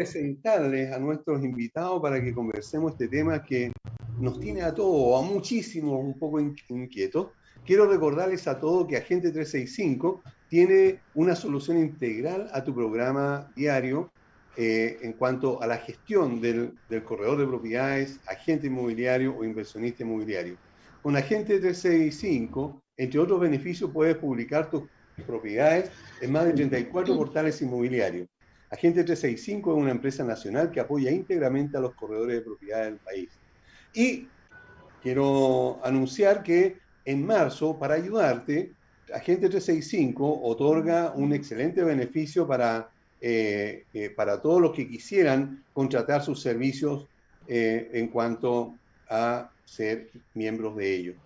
Presentarles a nuestros invitados para que conversemos este tema que nos tiene a todos, a muchísimos, un poco inquietos. Quiero recordarles a todos que Agente 365 tiene una solución integral a tu programa diario eh, en cuanto a la gestión del, del, corredor de propiedades, agente inmobiliario o inversionista inmobiliario. Con Agente 365, entre otros beneficios, puedes publicar tus propiedades en más de 34 portales inmobiliarios. Agente 365 es una empresa nacional que apoya íntegramente a los corredores de propiedad del país. Y quiero anunciar que en marzo, para ayudarte, Agente 365 otorga un excelente beneficio para, eh, eh, para todos los que quisieran contratar sus servicios eh, en cuanto a ser miembros de ellos.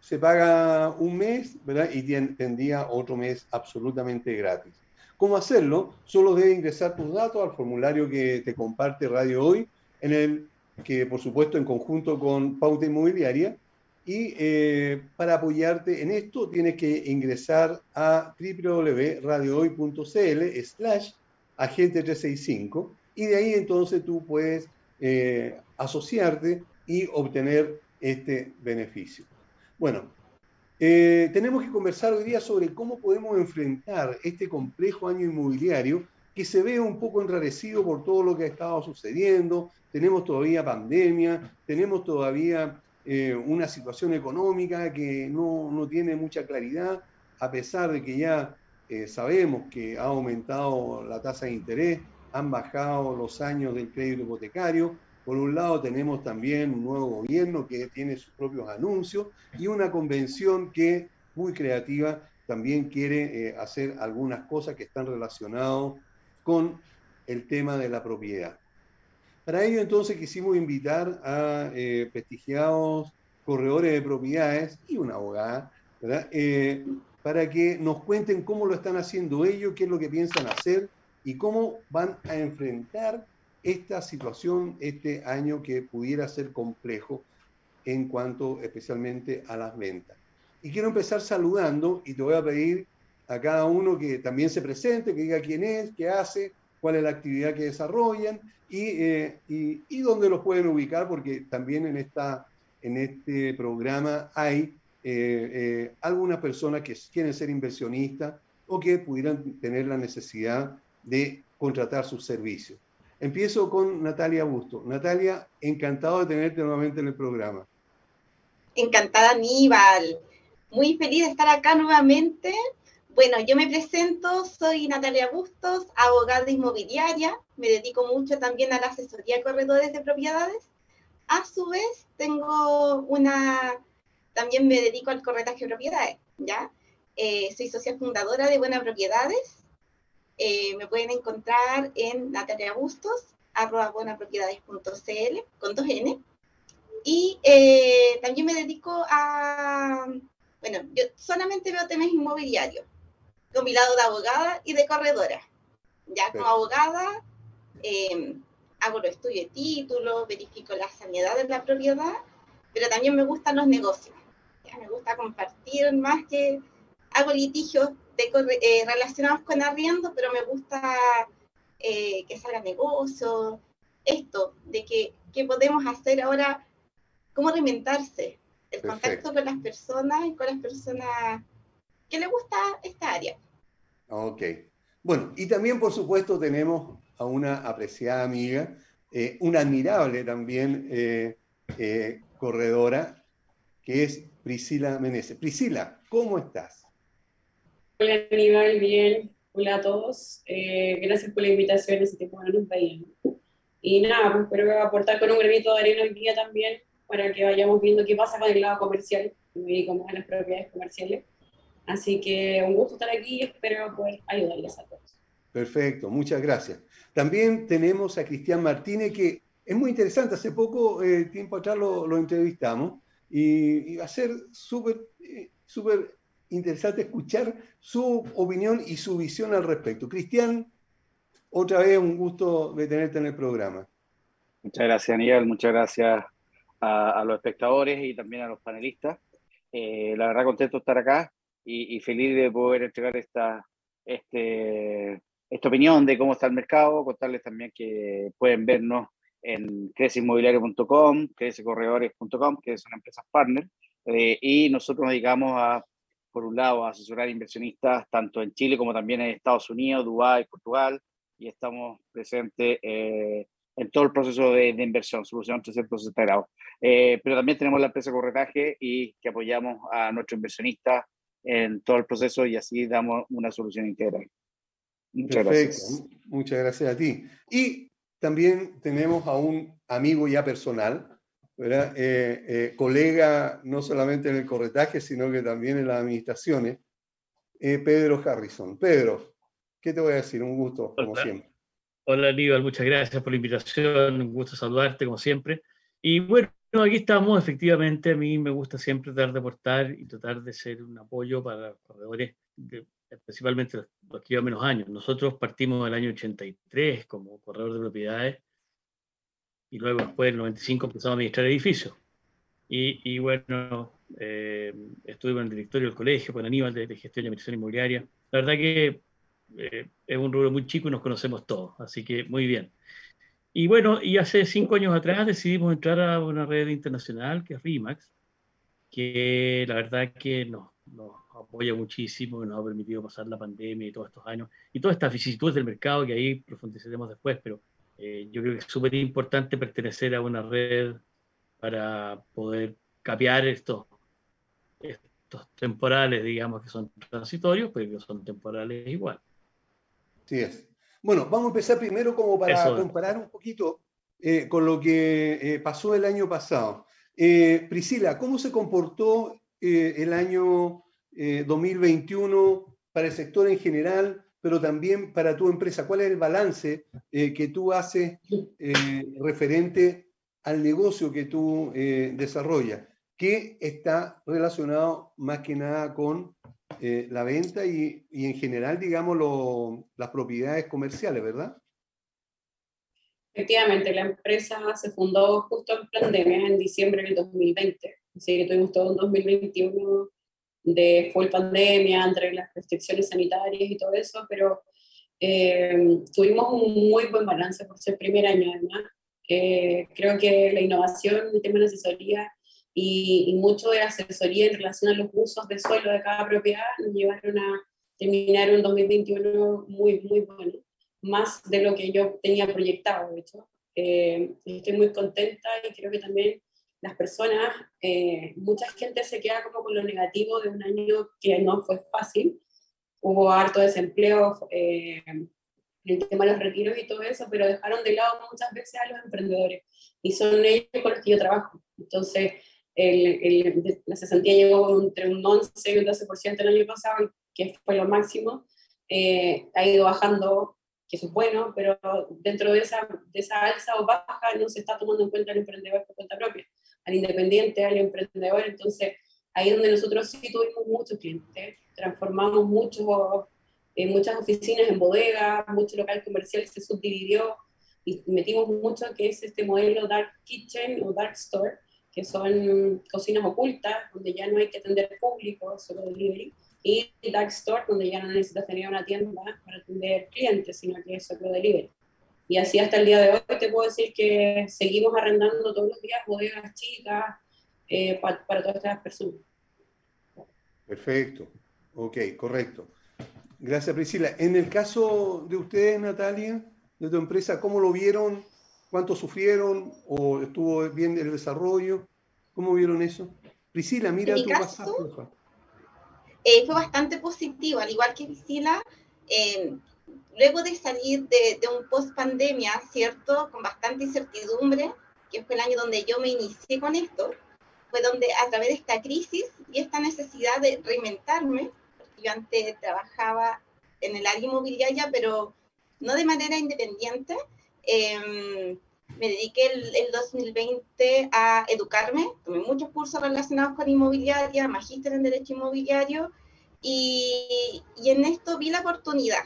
se paga un mes ¿verdad? y tendría otro mes absolutamente gratis. ¿Cómo hacerlo? Solo debe ingresar tus datos al formulario que te comparte Radio Hoy, en el que por supuesto en conjunto con Pauta Inmobiliaria. Y eh, para apoyarte en esto tienes que ingresar a www.radiohoy.cl slash agente 365 y de ahí entonces tú puedes eh, asociarte y obtener este beneficio. Bueno, eh, tenemos que conversar hoy día sobre cómo podemos enfrentar este complejo año inmobiliario que se ve un poco enrarecido por todo lo que ha estado sucediendo. Tenemos todavía pandemia, tenemos todavía eh, una situación económica que no, no, tiene mucha claridad, a pesar de que ya eh, sabemos que ha aumentado la tasa de interés, han bajado los años del crédito hipotecario, por un lado tenemos también un nuevo gobierno que tiene sus propios anuncios y una convención que, muy creativa, también quiere eh, hacer algunas cosas que están relacionadas con el tema de la propiedad. Para ello entonces quisimos invitar a eh, prestigiados corredores de propiedades y una abogada, eh, para que nos cuenten cómo lo están haciendo ellos, qué es lo que piensan hacer y cómo van a enfrentar esta situación este año que pudiera ser complejo en cuanto especialmente a las ventas. Y quiero empezar saludando y te voy a pedir a cada uno que también se presente, que diga quién es, qué hace, cuál es la actividad que desarrollan y, eh, y, dónde los pueden ubicar, porque también en, esta, en este programa hay eh, eh, algunas personas que quieren ser inversionistas o que pudieran tener la necesidad de contratar sus servicios. Empiezo con Natalia Busto. Natalia, encantado de tenerte nuevamente en el programa. Encantada, Aníbal. Muy feliz de estar acá nuevamente. Bueno, yo me presento, soy Natalia Bustos, abogada inmobiliaria, me dedico mucho también a la asesoría de corredores de propiedades. A su vez, tengo una, también me dedico al corretaje de propiedades, ¿ya? Eh, soy socia fundadora de Buenas Propiedades, eh, me pueden encontrar en Natalia Bustos, arroba buenapropiedades.cl, con dos N. Y eh, también me dedico a, bueno, yo solamente veo temas inmobiliarios, con mi lado de abogada y de corredora. Ya como abogada, eh, hago los estudios de títulos, verifico la sanidad de la propiedad, pero también me gustan los negocios. Ya, me gusta compartir más que hago litigios eh, relacionados con arriendo, pero me gusta eh, que salga negocio, esto, de que, que, podemos hacer ahora, cómo reinventarse, el contacto con las personas y con las personas que le gusta esta área. Ok. Bueno, y también, por supuesto, tenemos a una apreciada amiga, eh, una admirable también corredora, que es Priscila Meneses. Priscila, ¿cómo estás? Hola Aníbal, bien. Hola a todos. Eh, gracias por la invitación. Ese tiempo no nos veíamos. Y nada, pues espero aportar con un granito de arena hoy día también para que vayamos viendo qué pasa con el lado comercial y cómo van las propiedades comerciales. Así que un gusto estar aquí y espero poder ayudarles a todos. Perfecto, muchas gracias. También tenemos a Cristian Martínez, que es muy interesante. Hace poco eh, tiempo atrás lo, lo entrevistamos y, va a ser súper eh, súper interesante escuchar su opinión y su visión al respecto. Cristian, otra vez un gusto de tenerte en el programa. Muchas gracias, Aníbal. Muchas gracias a, los espectadores y también a los panelistas. Eh, la verdad, contento de estar acá y, feliz de poder entregar esta, este, esta opinión de cómo está el mercado, contarles también que pueden vernos en creceinmobiliario.com, crececorredores.com, que son empresas partner, eh, y nosotros nos dedicamos a, por un lado, a asesorar inversionistas tanto en Chile como también en Estados Unidos, Dubái, Portugal, y estamos presentes eh, en todo el proceso de, inversión, solución 360 grados. Eh, pero también tenemos la empresa de corretaje y que apoyamos a nuestros inversionistas en todo el proceso y así damos una solución integral. Muchas gracias. Muchas gracias a ti. Y también tenemos a un amigo ya personal, ¿verdad? Eh, eh, colega no solamente en el corretaje, sino que también en las administraciones, eh, Pedro Harrison. Pedro, ¿qué te voy a decir? Un gusto, como siempre. Hola, Aníbal, muchas gracias por la invitación, un gusto saludarte, como siempre. Y bueno, aquí estamos, efectivamente, a mí me gusta siempre tratar de aportar y tratar de ser un apoyo para los corredores, principalmente los que llevan menos años. Nosotros partimos del año 83 como corredor de propiedades y luego después en el 95 empezamos a administrar edificios. Y, y bueno, eh, estuve con el directorio del colegio, con Aníbal de, Gestión y Administración Inmobiliaria. La verdad que eh, es un rubro muy chico y nos conocemos todos, así que muy bien. Y bueno, y hace cinco años atrás decidimos entrar a una red internacional que es RIMAX, que la verdad que nos, nos apoya muchísimo, nos ha permitido pasar la pandemia y todos estos años, y todas estas vicisitudes del mercado que ahí profundizaremos después, pero eh, yo creo que es súper importante pertenecer a una red para poder capear estos, estos temporales, digamos, que son transitorios, pero que son temporales igual. Sí es. Bueno, vamos a empezar primero como para comparar un poquito eh, con lo que eh, pasó el año pasado. Priscila, ¿cómo se comportó el año 2021 para el sector en general? Pero también para tu empresa. ¿Cuál es el balance eh, que tú haces eh, referente al negocio que tú eh, desarrollas? Que está relacionado más que nada con la venta y, y, en general, digamos, las propiedades comerciales, ¿verdad? Efectivamente, la empresa se fundó justo en pandemia, en diciembre del 2020. Así que tuvimos todo un 2021 de full pandemia, entre las restricciones sanitarias y todo eso, pero eh, tuvimos un muy buen balance por ser primer año además. Eh, creo que la innovación, el tema de asesoría y, y, mucho de asesoría en relación a los usos de suelo de cada propiedad nos llevaron a terminar un 2021 muy, muy bueno, más de lo que yo tenía proyectado, de hecho. Eh, estoy muy contenta y creo que también las personas, eh, mucha gente se queda como con lo negativo de un año que no fue fácil. Hubo harto desempleo, eh, el tema de los retiros y todo eso, pero dejaron de lado muchas veces a los emprendedores. Y son ellos con los que yo trabajo. Entonces, el, la cesantía llegó entre un 11 y un 12% el año pasado, que fue lo máximo. Eh, ha ido bajando, que eso es bueno, pero dentro de esa, de esa alza o baja no se está tomando en cuenta el emprendedor por cuenta propia al independiente, al emprendedor. Entonces, ahí es donde nosotros sí tuvimos muchos clientes, transformamos muchos, eh, muchas oficinas en bodegas, mucho local comercial se subdividió y metimos mucho que es este modelo Dark Kitchen o Dark Store, que son cocinas ocultas, donde ya no hay que atender público, solo delivery, y Dark Store, donde ya no necesitas tener una tienda para atender clientes, sino que es solo delivery. Y así hasta el día de hoy te puedo decir que seguimos arrendando todos los días bodegas chicas eh, para todas estas personas. Perfecto, ok, correcto. Gracias Priscila. En el caso de ustedes, Natalia, de tu empresa, ¿cómo lo vieron? ¿Cuánto sufrieron? ¿O estuvo bien el desarrollo? ¿Cómo vieron eso? Priscila, mira tu caso, eh, fue bastante positivo, al igual que Priscila, Eh, luego de salir de, un post pandemia, ¿cierto? Con bastante incertidumbre, que fue el año donde yo me inicié con esto, fue donde a través de esta crisis y esta necesidad de reinventarme, yo antes trabajaba en el área inmobiliaria, pero no de manera independiente, eh, me dediqué el, el, 2020 a educarme, tomé muchos cursos relacionados con inmobiliaria, magíster en Derecho Inmobiliario, y en esto vi la oportunidad.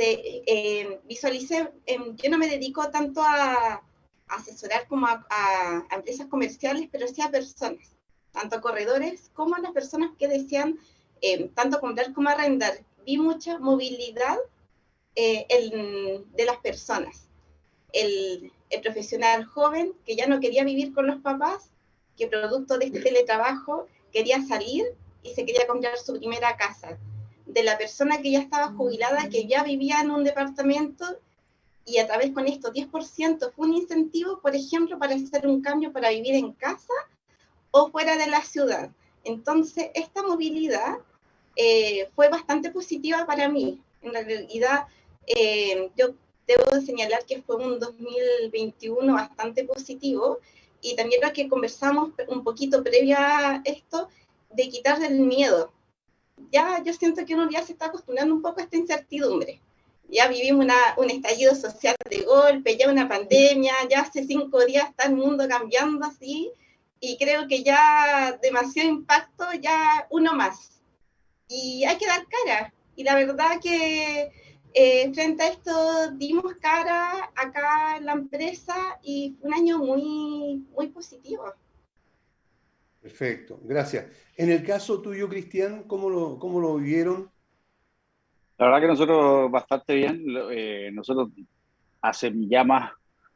De, eh, visualicé, eh, yo no me dedico tanto a, asesorar como a, a, a, empresas comerciales, pero sí a personas, tanto a corredores como a las personas que desean eh, tanto comprar como arrendar. Vi mucha movilidad eh, el, de las personas. El, el profesional joven que ya no quería vivir con los papás, que producto de este teletrabajo quería salir y se quería comprar su primera casa. De la persona que ya estaba jubilada, que ya vivía en un departamento y a través con esto 10% fue un incentivo, por ejemplo, para hacer un cambio para vivir en casa o fuera de la ciudad. Entonces, esta movilidad eh, fue bastante positiva para mí. En realidad, eh, yo debo señalar que fue un 2021 bastante positivo y también lo que conversamos un poquito previa a esto, de quitar el miedo. Ya yo siento que uno ya se está acostumbrando un poco a esta incertidumbre. Ya vivimos una, un estallido social de golpe, ya una pandemia, ya hace cinco días está el mundo cambiando así y creo que ya demasiado impacto, ya uno más. Y hay que dar cara. Y la verdad que eh, frente a esto dimos cara acá en la empresa y fue un año muy, muy positivo. Perfecto, gracias. En el caso tuyo, Cristian, ¿cómo lo, cómo lo vivieron? La verdad que nosotros bastante bien. Eh, nosotros hace ya más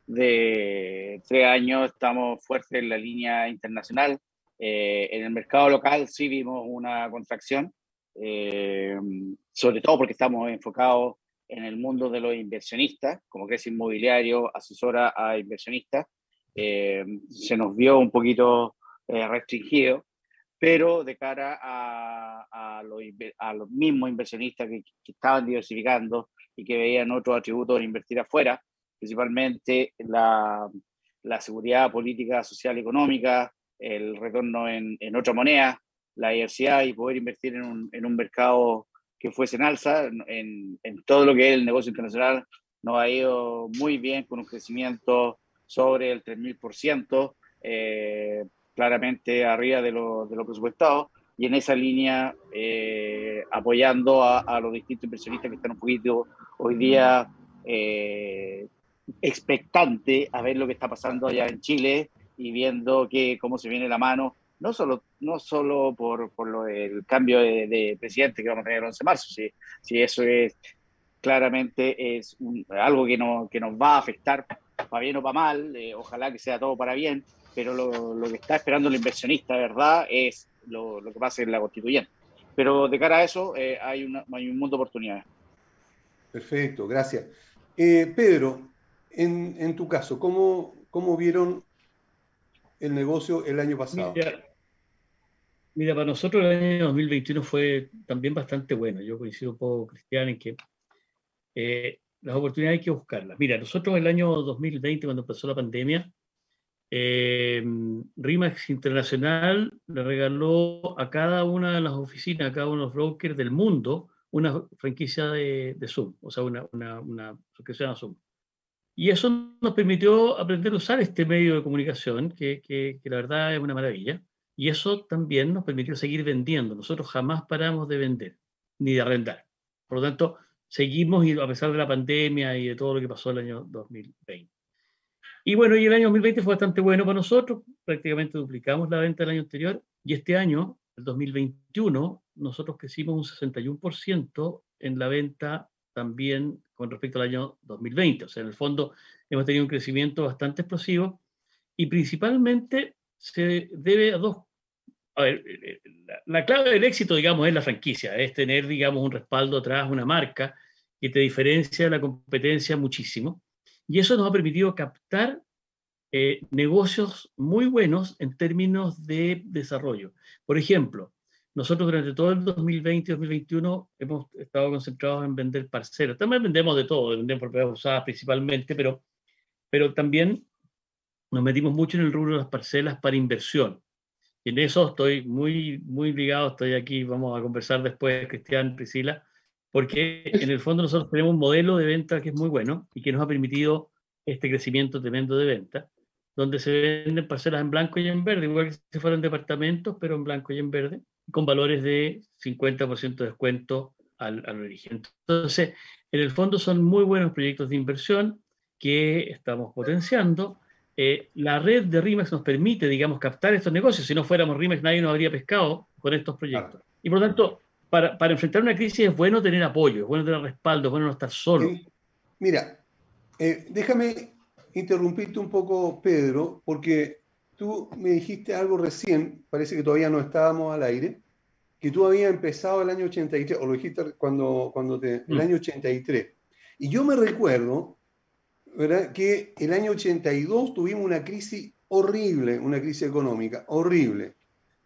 de tres años estamos fuertes en la línea internacional. Eh, en el mercado local sí vimos una contracción, eh, sobre todo porque estamos enfocados en el mundo de los inversionistas, como que es inmobiliario, asesora a inversionistas, eh, se nos vio un poquito eh, restringido, pero de cara a, a, los, a los, mismos inversionistas que, que, estaban diversificando y que veían otros atributos de invertir afuera, principalmente la, la seguridad política, social, económica, el retorno en, en otra moneda, la diversidad y poder invertir en un, en un mercado que fuese en alza. En, en, todo lo que es el negocio internacional nos ha ido muy bien con un crecimiento sobre el 3.000%, eh, claramente arriba de lo, de lo, presupuestado, y en esa línea eh, apoyando a, los distintos inversionistas que están un poquito hoy día eh, expectante a ver lo que está pasando allá en Chile y viendo que, cómo se viene la mano no solo, no solo por, por lo del cambio de, de, presidente que vamos a tener el 11 de marzo, si, eso es claramente es algo que, no, que nos va a afectar para bien o para mal, eh, ojalá que sea todo para bien, pero lo, lo, que está esperando el inversionista, ¿verdad?, es lo, lo, que pasa en la constituyente. Pero de cara a eso eh, hay, una, hay un mundo de oportunidades. Perfecto, gracias. Eh, Pedro, en, en, tu caso, ¿cómo, ¿cómo vieron el negocio el año pasado? Mira, mira, para nosotros el año 2021 fue también bastante bueno. Yo coincido un poco, Cristian, en que eh, las oportunidades hay que buscarlas. Mira, nosotros el año 2020, cuando empezó la pandemia, eh, RIMAX Internacional le regaló a cada una de las oficinas, a cada uno de los brokers del mundo, una franquicia de, de Zoom, o sea, una, suscripción a Zoom. Y eso nos permitió aprender a usar este medio de comunicación, que, que, que, la verdad es una maravilla. Y eso también nos permitió seguir vendiendo. Nosotros jamás paramos de vender, ni de arrendar. Por lo tanto, seguimos, y a pesar de la pandemia y de todo lo que pasó el año 2020. Y bueno, y el año 2020 fue bastante bueno para nosotros. Prácticamente duplicamos la venta del año anterior. Y este año, el 2021, nosotros crecimos un 61% en la venta también con respecto al año 2020. O sea, en el fondo hemos tenido un crecimiento bastante explosivo y principalmente se debe a dos... A ver, la, la clave del éxito, digamos, es la franquicia, es tener, digamos, un respaldo atrás, una marca que te diferencia de la competencia muchísimo. Y eso nos ha permitido captar eh, negocios muy buenos en términos de desarrollo. Por ejemplo, nosotros durante todo el 2020 y 2021 hemos estado concentrados en vender parcelas. También vendemos de todo, vendemos propiedades usadas principalmente, pero, pero también nos metimos mucho en el rubro de las parcelas para inversión. Y en eso estoy muy, muy ligado, estoy aquí, vamos a conversar después, Cristian, Priscila, porque en el fondo nosotros tenemos un modelo de venta que es muy bueno y que nos ha permitido este crecimiento tremendo de venta, donde se venden parcelas en blanco y en verde, igual que si fueran departamentos, pero en blanco y en verde, con valores de 50% de descuento al, al origen. Entonces, en el fondo son muy buenos proyectos de inversión que estamos potenciando. Eh, la red de RIMAX nos permite, digamos, captar estos negocios. Si no fuéramos RIMAX, nadie nos habría pescado con estos proyectos. Y por lo tanto, para, para, enfrentar una crisis es bueno tener apoyo, es bueno tener respaldo, es bueno no estar solo. mira, eh, déjame interrumpirte un poco, Pedro, porque tú me dijiste algo recién, parece que todavía no estábamos al aire, que tú habías empezado el año 83, o lo dijiste cuando, cuando te, el mm. año 83. Y yo me recuerdo, ¿verdad? Que el año 82 tuvimos una crisis horrible, una crisis económica, horrible.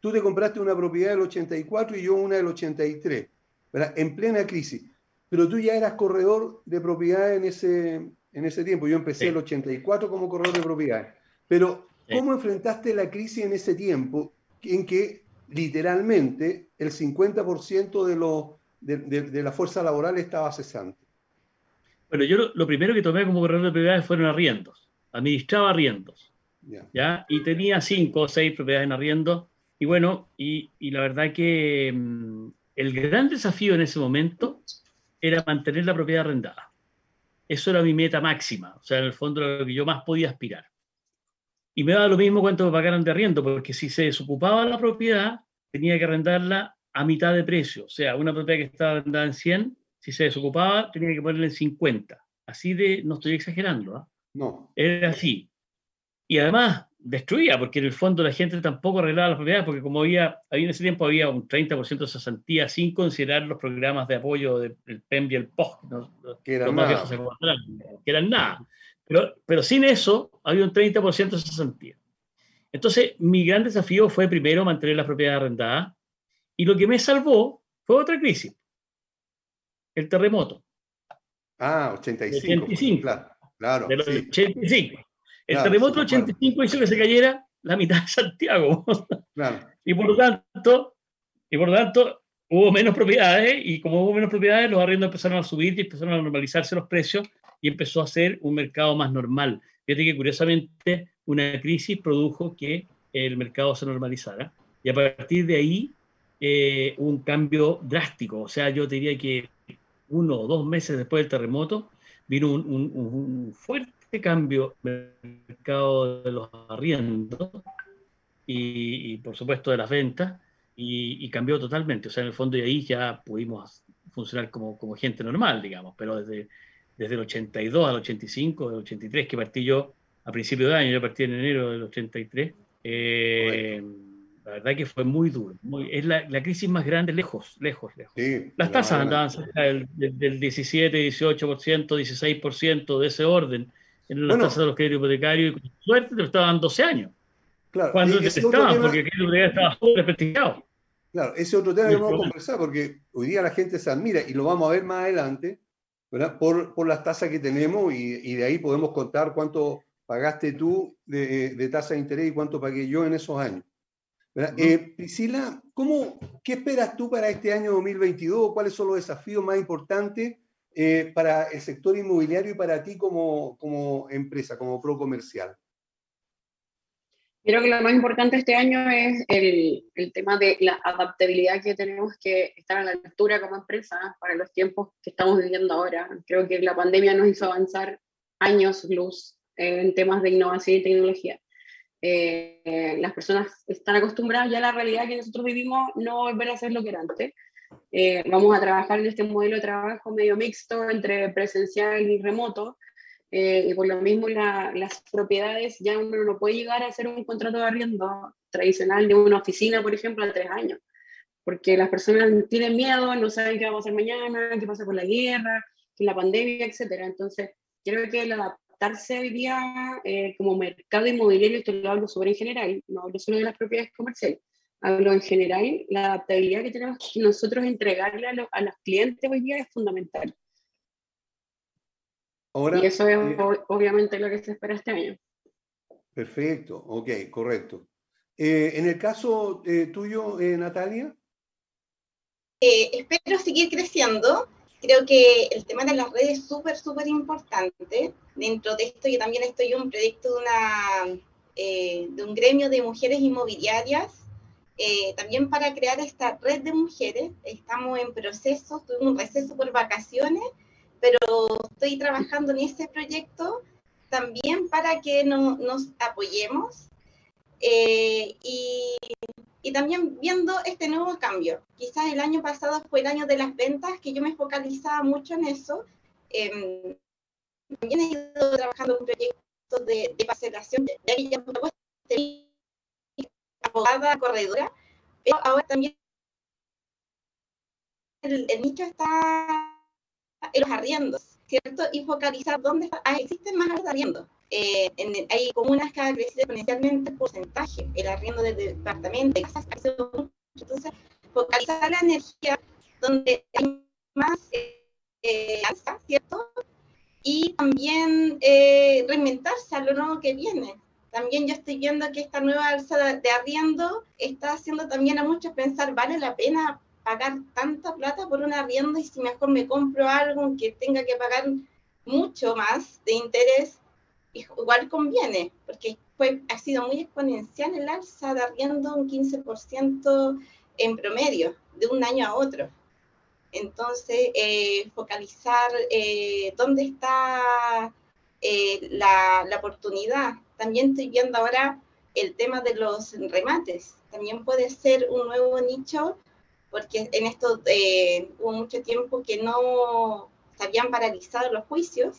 Tú te compraste una propiedad del 84 y yo una del 83, ¿verdad? En plena crisis. Pero tú ya eras corredor de propiedad en ese, en ese tiempo. Yo empecé el 84 como corredor de propiedad. Pero ¿Cómo enfrentaste la crisis en ese tiempo en que literalmente el 50% de, lo, de, la fuerza laboral estaba cesante? Bueno, yo lo, primero que tomé como corredor de propiedades fueron arriendos. Administraba arriendos. ¿ya? Y tenía cinco o seis propiedades en arriendo. Y bueno, y, y la verdad que mm, el gran desafío en ese momento era mantener la propiedad arrendada. Eso era mi meta máxima, o sea, en el fondo lo que yo más podía aspirar. Y me daba lo mismo cuánto me pagaran de arriendo, porque si se desocupaba la propiedad, tenía que arrendarla a mitad de precio. O sea, una propiedad que estaba arrendada en 100, si se desocupaba, tenía que ponerle en 50. Así de, no estoy exagerando, ¿ah? No. Era así. Y además, destruía, porque en el fondo la gente tampoco arreglaba las propiedades, porque como había, había en ese tiempo había un 30% de cesantía sin considerar los programas de apoyo del PEM y el POS, que eran nada. que eran nada. Pero, pero sin eso, había un 30% de cesantía. Entonces, mi gran desafío fue primero mantener la propiedad arrendada y lo que me salvó fue otra crisis, el terremoto. Ah, 85. 85 claro, claro. De los 85. El terremoto del 85 hizo que se cayera la mitad de Santiago. Claro. y por lo tanto, y por lo tanto, hubo menos propiedades y como hubo menos propiedades, los arriendos empezaron a subir y empezaron a normalizarse los precios y empezó a ser un mercado más normal. Fíjate que curiosamente una crisis produjo que el mercado se normalizara y a partir de ahí eh, un cambio drástico. O sea, yo diría que uno o dos meses después del terremoto vino un, un, fuerte cambio en el mercado de los arriendos y, por supuesto de las ventas y, y, cambió totalmente. O sea, en el fondo de ahí ya pudimos funcionar como, como gente normal, digamos, pero desde desde el 82 al 85, del 83, que partí yo a principio de año, yo partí en enero del 83. Eh, la verdad que fue muy duro. es la, la, crisis más grande lejos, lejos, lejos. Las tasas andaban cerca del, del, 17, 18%, 16% de ese orden en las tasas de los créditos hipotecarios y con suerte te lo estaban 12 años. Claro, cuando te estaban, porque el crédito estaba desprestigiado. Claro, ese otro tema que vamos a conversar, porque hoy día la gente se admira y lo vamos a ver más adelante por, por, las tasas que tenemos y, y, de ahí podemos contar cuánto pagaste tú de, de, tasa de interés y cuánto pagué yo en esos años. Eh, Priscila, ¿cómo, ¿qué esperas tú para este año 2022? ¿Cuáles son los desafíos más importantes eh, para el sector inmobiliario y para ti como, como empresa, como pro comercial? Creo que lo más importante este año es el, el, tema de la adaptabilidad que tenemos que estar a la altura como empresa para los tiempos que estamos viviendo ahora. Creo que la pandemia nos hizo avanzar años luz en temas de innovación y tecnología. Eh, las personas están acostumbradas ya a la realidad que nosotros vivimos, no volver a ser lo que era antes. Eh, vamos a trabajar en este modelo de trabajo medio mixto entre presencial y remoto, eh, y por lo mismo las propiedades ya uno no puede llegar a hacer un contrato de arriendo tradicional de una oficina, por ejemplo, a tres años, porque las personas tienen miedo, no saben qué va a pasar mañana, qué pasa con la guerra, con la pandemia, etc. Entonces, creo que el adaptarse hoy día eh, como mercado inmobiliario, esto lo hablo sobre en general, no hablo solo de las propiedades comerciales, hablo en general, la adaptabilidad que tenemos que nosotros entregarle a, los clientes hoy día es fundamental. Ahora, y eso es eh, obviamente lo que se espera este año. Perfecto, ok, correcto. Eh, en el caso eh, tuyo, Natalia. espero seguir creciendo. Creo que el tema de las redes es súper, súper importante. Dentro de esto yo también estoy en un proyecto de, una, de un gremio de mujeres inmobiliarias eh, también para crear esta red de mujeres. Estamos en proceso, tuvimos un receso por vacaciones, pero estoy trabajando en este proyecto también para que nos apoyemos eh, y, y, también viendo este nuevo cambio. Quizás el año pasado fue el año de las ventas, que yo me focalizaba mucho en eso. Eh, también he ido trabajando en un proyecto de, de parcelación, ya abogada corredora, pero ahora también el, nicho está en los arriendos, ¿cierto? Y focalizar dónde ah, existen más arriendos. Eh, en hay comunas que han crecido exponencialmente el porcentaje, el arriendo del departamento, de casas, entonces focalizar la energía donde hay más eh, alza, ¿cierto? Y también eh, reinventarse a lo nuevo que viene. También yo estoy viendo que esta nueva alza de arriendo está haciendo también a muchos pensar, ¿vale la pena pagar tanta plata por un arriendo y si mejor me compro algo que tenga que pagar mucho más de interés, igual conviene, porque fue, ha sido muy exponencial el alza de arriendo, un 15% en promedio, de un año a otro. Entonces, eh, focalizar eh, dónde está eh, la, la, oportunidad también estoy viendo ahora el tema de los remates. También puede ser un nuevo nicho, porque en esto eh, hubo mucho tiempo que no se habían paralizado los juicios.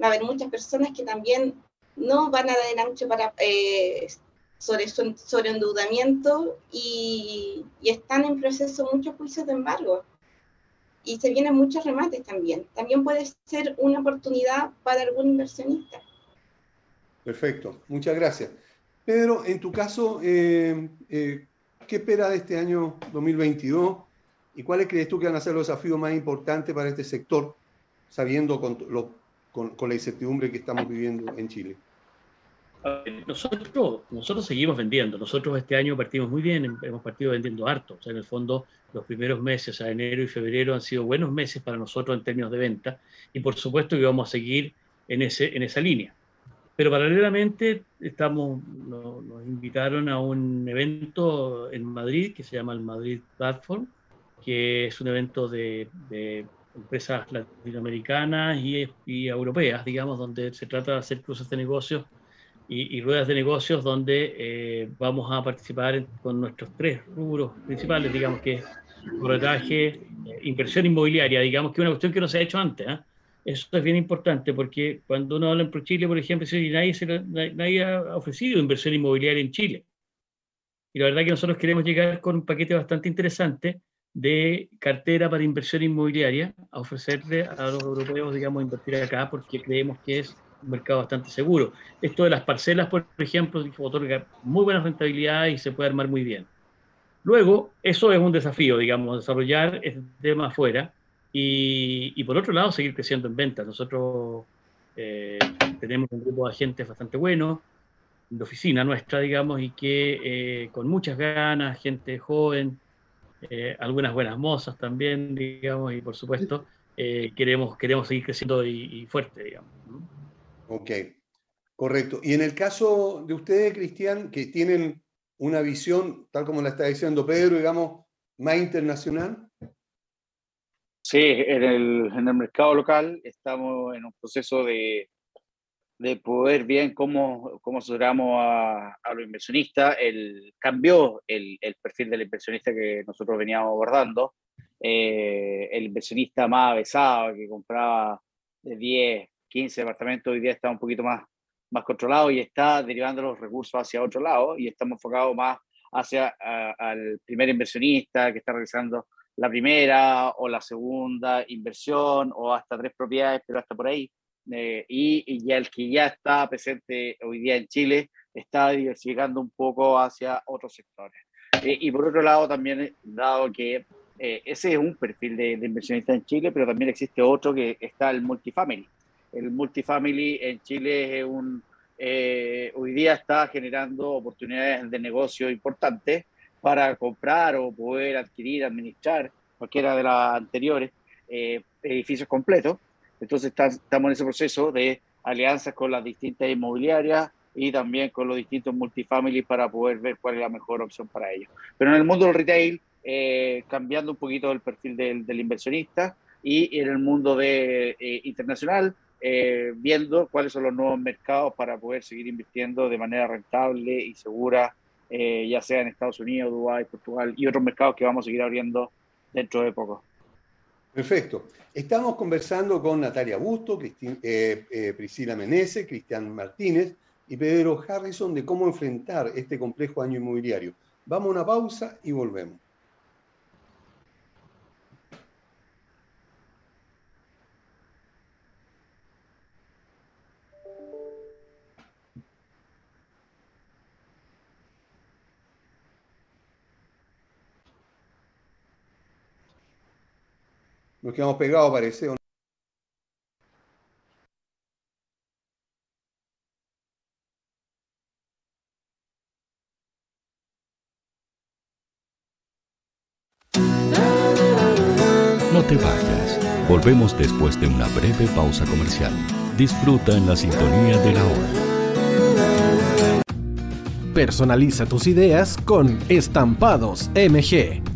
Va a haber muchas personas que también no van a dar el ancho para, eh, sobre, sobre endeudamiento y, y están en proceso muchos juicios de embargo y se vienen muchos remates también. También puede ser una oportunidad para algún inversionista. Perfecto, muchas gracias. Pedro, en tu caso, eh, eh, ¿qué espera de este año 2022 y cuáles crees tú que van a ser los desafíos más importantes para este sector, sabiendo con, con, la incertidumbre que estamos viviendo en Chile? Nosotros, nosotros seguimos vendiendo. Nosotros este año partimos muy bien, hemos partido vendiendo harto. O sea, en el fondo, los primeros meses, enero y febrero, han sido buenos meses para nosotros en términos de venta. Y por supuesto que vamos a seguir en, ese, en esa línea. Pero paralelamente estamos, nos, invitaron a un evento en Madrid que se llama el Madrid Platform, que es un evento de, empresas latinoamericanas y, y, europeas, digamos, donde se trata de hacer cruces de negocios y, ruedas de negocios donde eh, vamos a participar con nuestros tres rubros principales, digamos que es corretaje, eh, inversión inmobiliaria, digamos que es una cuestión que no se ha hecho antes. ¿eh? Eso es bien importante porque cuando uno habla en Chile, por ejemplo, nadie, se, nadie ha ofrecido inversión inmobiliaria en Chile. Y la verdad que nosotros queremos llegar con un paquete bastante interesante de cartera para inversión inmobiliaria, a ofrecerle a los europeos, digamos, invertir acá porque creemos que es un mercado bastante seguro. Esto de las parcelas, por ejemplo, otorga muy buena rentabilidad y se puede armar muy bien. Luego, eso es un desafío, digamos, desarrollar este tema afuera y, por otro lado, seguir creciendo en ventas. Nosotros eh, tenemos un grupo de agentes bastante bueno, de oficina nuestra, digamos, y que eh, con muchas ganas, gente joven, eh, algunas buenas mozas también, digamos, y por supuesto, queremos, queremos seguir creciendo y, fuerte, digamos. Ok, correcto. Y en el caso de ustedes, Cristian, que tienen una visión, tal como la está diciendo Pedro, digamos, más internacional, Sí, en el, en el mercado local estamos en un proceso de, de poder bien cómo, cómo asesoramos a, a los inversionistas. El, cambió el, el, perfil del inversionista que nosotros veníamos abordando. Eh, el inversionista más avesado, que compraba de 10, 15 departamentos, hoy día está un poquito más, más controlado y está derivando los recursos hacia otro lado y estamos enfocados más hacia al primer inversionista que está realizando la primera o la segunda inversión o hasta tres propiedades, pero hasta por ahí. Eh, y, ya el que ya está presente hoy día en Chile está diversificando un poco hacia otros sectores. Eh, y por otro lado, también, dado que eh, ese es un perfil de, inversionista en Chile, pero también existe otro que está el multifamily. El multifamily en Chile es un, eh, hoy día está generando oportunidades de negocio importantes para comprar o poder adquirir, administrar cualquiera de las anteriores edificios completos. Entonces estamos en ese proceso de alianzas con las distintas inmobiliarias y también con los distintos multifamily para poder ver cuál es la mejor opción para ellos. Pero en el mundo del retail, eh, cambiando un poquito el perfil del, inversionista y en el mundo de, eh, internacional, eh, viendo cuáles son los nuevos mercados para poder seguir invirtiendo de manera rentable y segura, ya sea en Estados Unidos, Dubái, Portugal y otros mercados que vamos a seguir abriendo dentro de poco. Perfecto. Estamos conversando con Natalia Busto, Priscila Menese, Cristian Martínez y Pedro Harrison de cómo enfrentar este complejo año inmobiliario. Vamos a una pausa y volvemos. Nos quedamos pegados, parece. No te vayas. Volvemos después de una breve pausa comercial. Disfruta en la sintonía de la hora. Personaliza tus ideas con Estampados MG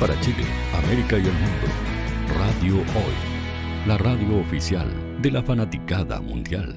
para Chile, América y el mundo. Radio Hoy, la radio oficial de la fanaticada mundial.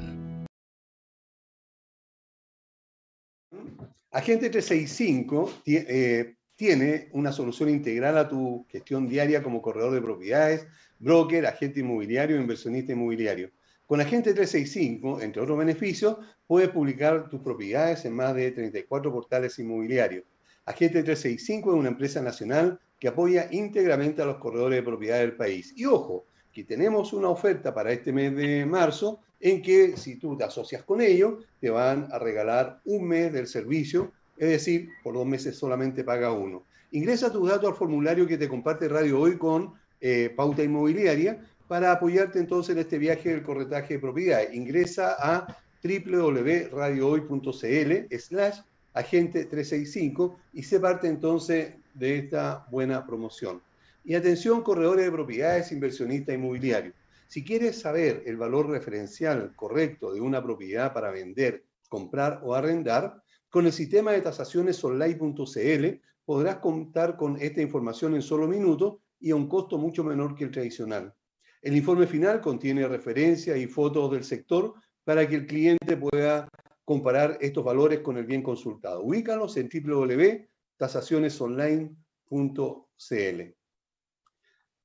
Agente 365 eh, tiene una solución integral a tu gestión diaria como corredor de propiedades, broker, agente inmobiliario inversionista inmobiliario. Con Agente 365, entre otros beneficios, puedes publicar tus propiedades en más de 34 portales inmobiliarios. Agente 365 es una empresa nacional que apoya íntegramente a los corredores de propiedad del país. Y ojo, que tenemos una oferta para este mes de marzo en que si tú te asocias con ellos, te van a regalar un mes del servicio, es decir, por dos meses solamente paga uno. Ingresa tus datos al formulario que te comparte Radio Hoy con eh, Pauta Inmobiliaria para apoyarte entonces en este viaje del corretaje de propiedades. Ingresa a www.radiohoy.cl slash agente 365 y se parte entonces de esta buena promoción. Y atención, corredores de propiedades, inversionistas inmobiliarios. Si quieres saber el valor referencial correcto de una propiedad para vender, comprar o arrendar, con el sistema de tasaciones online.cl podrás contar con esta información en solo minutos y a un costo mucho menor que el tradicional. El informe final contiene referencias y fotos del sector para que el cliente pueda comparar estos valores con el bien consultado. Ubícalos en www.tasacionesonline.cl.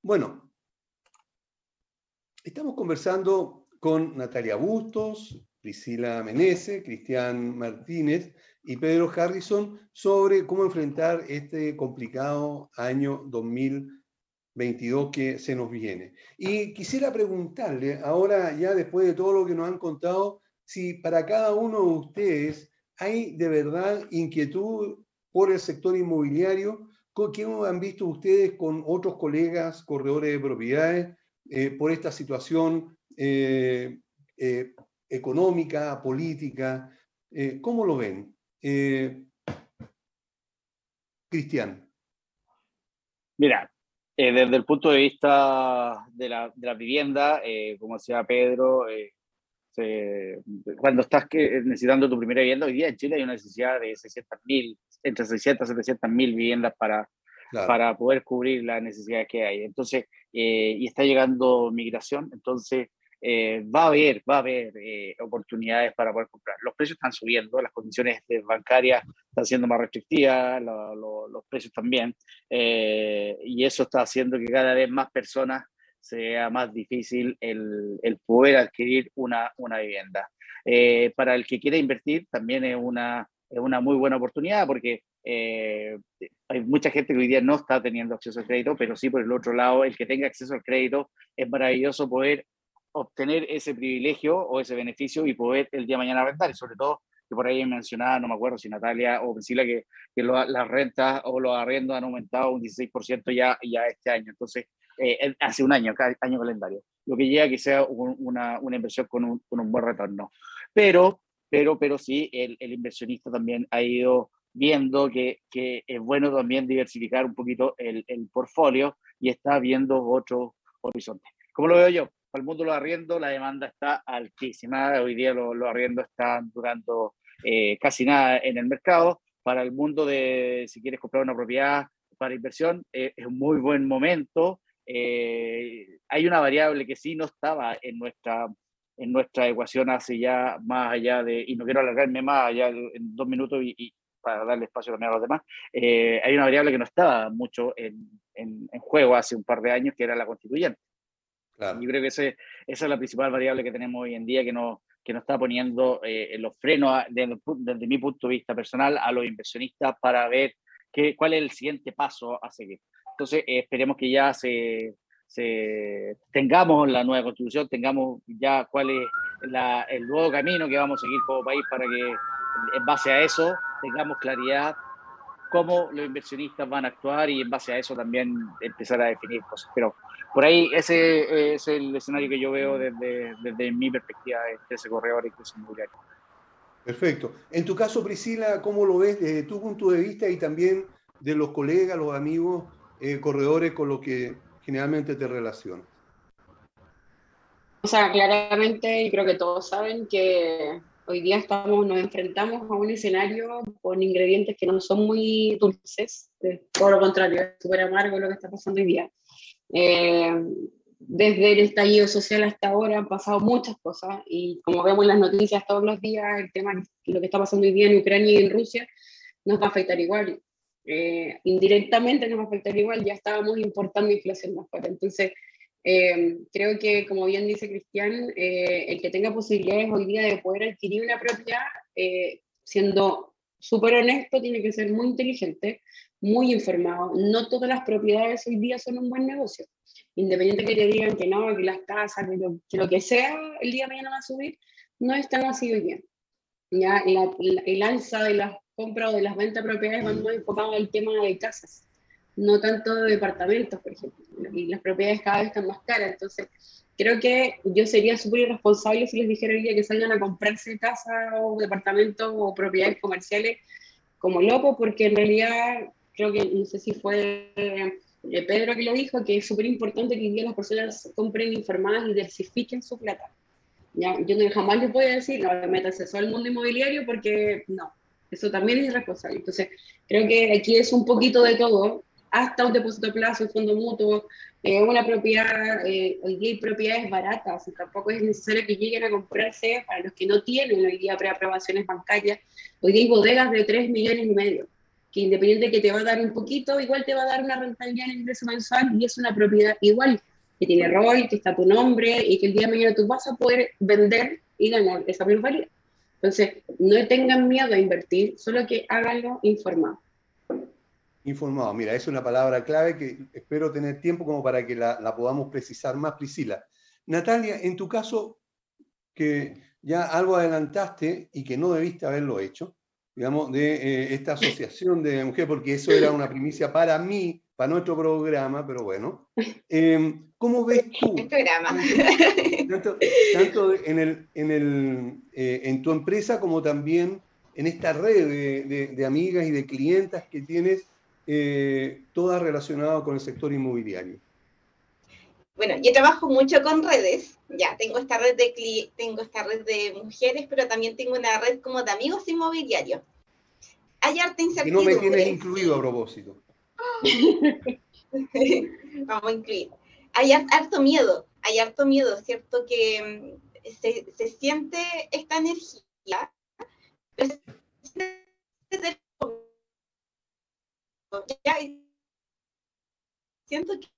Bueno, estamos conversando con Natalia Bustos, Priscila Menese, Cristian Martínez y Pedro Harrison sobre cómo enfrentar este complicado año 2022 que se nos viene. Y quisiera preguntarle, ahora ya después de todo lo que nos han contado, si para cada uno de ustedes hay de verdad inquietud por el sector inmobiliario, ¿qué han visto ustedes con otros colegas corredores de propiedades eh, por esta situación eh, eh, económica, política? ¿Cómo lo ven? Cristian. Mira, desde el punto de vista de la, de la vivienda, como decía Pedro, cuando estás necesitando tu primera vivienda, hoy día en Chile hay una necesidad de 600 mil, entre 600 y 700 mil viviendas para, para poder cubrir las necesidades que hay. Entonces, eh, y está llegando migración, entonces eh, va a haber, va a haber eh, oportunidades para poder comprar. Los precios están subiendo, las condiciones bancarias están siendo más restrictivas, los precios también, y eso está haciendo que cada vez más personas sea más difícil el, el poder adquirir una, una vivienda. para el que quiera invertir también es una, es una muy buena oportunidad porque eh, hay mucha gente que hoy día no está teniendo acceso al crédito, pero sí por el otro lado, el que tenga acceso al crédito, es maravilloso poder obtener ese privilegio o ese beneficio y poder el día de mañana rentar. Y sobre todo, que por ahí mencionaba, no me acuerdo si Natalia o Priscila, que, que las rentas o los arriendos han aumentado un 16% ya, ya este año. Entonces, eh, hace un año, cada año calendario. Lo que llega a que sea una, una inversión con un, con un buen retorno. Pero pero, pero sí, el, el inversionista también ha ido viendo que, que, es bueno también diversificar un poquito el, el portfolio y está viendo otros horizontes. ¿Cómo lo veo yo? Para el mundo de los arriendos la demanda está altísima. Hoy día los, los arriendos están durando eh, casi nada en el mercado. Para el mundo de si quieres comprar una propiedad para inversión, eh, es un muy buen momento. Eh, hay una variable que sí no estaba en nuestra en nuestra ecuación hace ya más allá de, y no quiero alargarme más allá en dos minutos y, para darle espacio también a los demás, eh, hay una variable que no estaba mucho en, en, juego hace un par de años, que era la constituyente. Claro. Yo creo que ese, esa es la principal variable que tenemos hoy en día que nos, que nos está poniendo eh, los frenos desde, desde, mi punto de vista personal a los inversionistas para ver qué, cuál es el siguiente paso a seguir. Entonces, eh, esperemos que ya se, tengamos la nueva constitución, tengamos ya cuál es el nuevo camino que vamos a seguir como país para que en base a eso tengamos claridad cómo los inversionistas van a actuar y en base a eso también empezar a definir cosas. Pero por ahí ese es el escenario que yo veo desde, desde mi perspectiva de ese corredor ese inmobiliario. Perfecto. En tu caso, Priscila, ¿cómo lo ves desde tu punto de vista y también de los colegas, los amigos eh, corredores con los que generalmente te relacionas? O sea, claramente, y creo que todos saben que hoy día estamos, nos enfrentamos a un escenario con ingredientes que no son muy dulces, todo lo contrario, es súper amargo lo que está pasando hoy día. Eh, desde el estallido social hasta ahora han pasado muchas cosas y como vemos en las noticias todos los días, el tema, lo que está pasando hoy día en Ucrania y en Rusia, nos va a afectar igual. Eh, indirectamente nos va a afectar igual, ya estábamos importando inflación más fuerte. Entonces, eh, creo que, como bien dice Cristian, eh, el que tenga posibilidades hoy día de poder adquirir una propiedad, siendo súper honesto, tiene que ser muy inteligente, muy informado. No todas las propiedades hoy día son un buen negocio. Independiente que te digan que no, que las casas, que lo que, lo que sea, el día de mañana va a subir, no es tan así hoy día. Ya, la, el alza de las compra o de las ventas de propiedades van más enfocados en el tema de casas, no tanto de departamentos, por ejemplo. Y las propiedades cada vez están más caras. Entonces, creo que yo sería súper irresponsable si les dijera hoy día que salgan a comprarse casa o departamentos o propiedades comerciales como locos, porque en realidad creo que, no sé si fue eh, Pedro que lo dijo, que es súper importante que hoy día las personas compren informadas y diversifiquen su plata. ¿Ya? Yo jamás les voy a decir, no, métanse solo al mundo inmobiliario porque no, eso también es irresponsable. Entonces, creo que aquí es un poquito de todo, hasta un depósito de plazo, un fondo mutuo, eh, una propiedad, eh, hoy día hay propiedades baratas, y tampoco es necesario que lleguen a comprarse, para los que no tienen hoy día preaprobaciones bancarias, hoy día hay bodegas de 3 millones y medio, que independiente que te va a dar un poquito, igual te va a dar una rentabilidad en ingreso mensual y es una propiedad igual, que tiene rol, que está tu nombre y que el día de mañana tú vas a poder vender y ganar esa plusvalía. Entonces, no tengan miedo a invertir, solo que háganlo informado. Informado, mira, es una palabra clave que espero tener tiempo como para que la, podamos precisar más, Priscila. Natalia, en tu caso, que ya algo adelantaste y que no debiste haberlo hecho, digamos, de eh, esta asociación de mujeres, porque eso era una primicia para mí, para nuestro programa, pero bueno. Em, ¿Cómo ves tú? Tanto, en, el, en, el, eh, en tu empresa como también en esta red de, de, amigas y de clientas que tienes, eh, todas relacionadas con el sector inmobiliario. bueno, yo trabajo mucho con redes, ya tengo esta red de tengo esta red de mujeres, pero también tengo una red como de amigos inmobiliarios. Hay arte incertidumbre. Y no me tienes incluido a propósito. Vamos a incluir. Hay harto miedo, hay harto miedo, ¿cierto? Que mm, se, se siente esta energía, ya siento que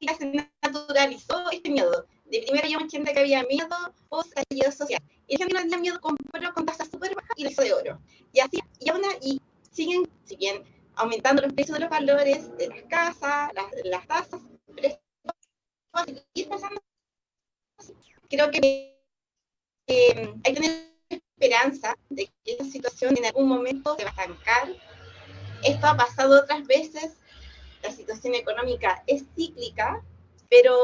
ya se naturalizó este miedo. De primero yo me entiendo que había miedo post estallido social. Y la gente tenía miedo compró con tasas súper bajas y hizo de oro. Y así, y aún y siguen, siguen aumentando los precios de los valores de las casas, las, las tasas. Creo que eh, hay que tener esperanza de que esta situación en algún momento se va a estancar. Esto ha pasado otras veces la situación económica es cíclica, pero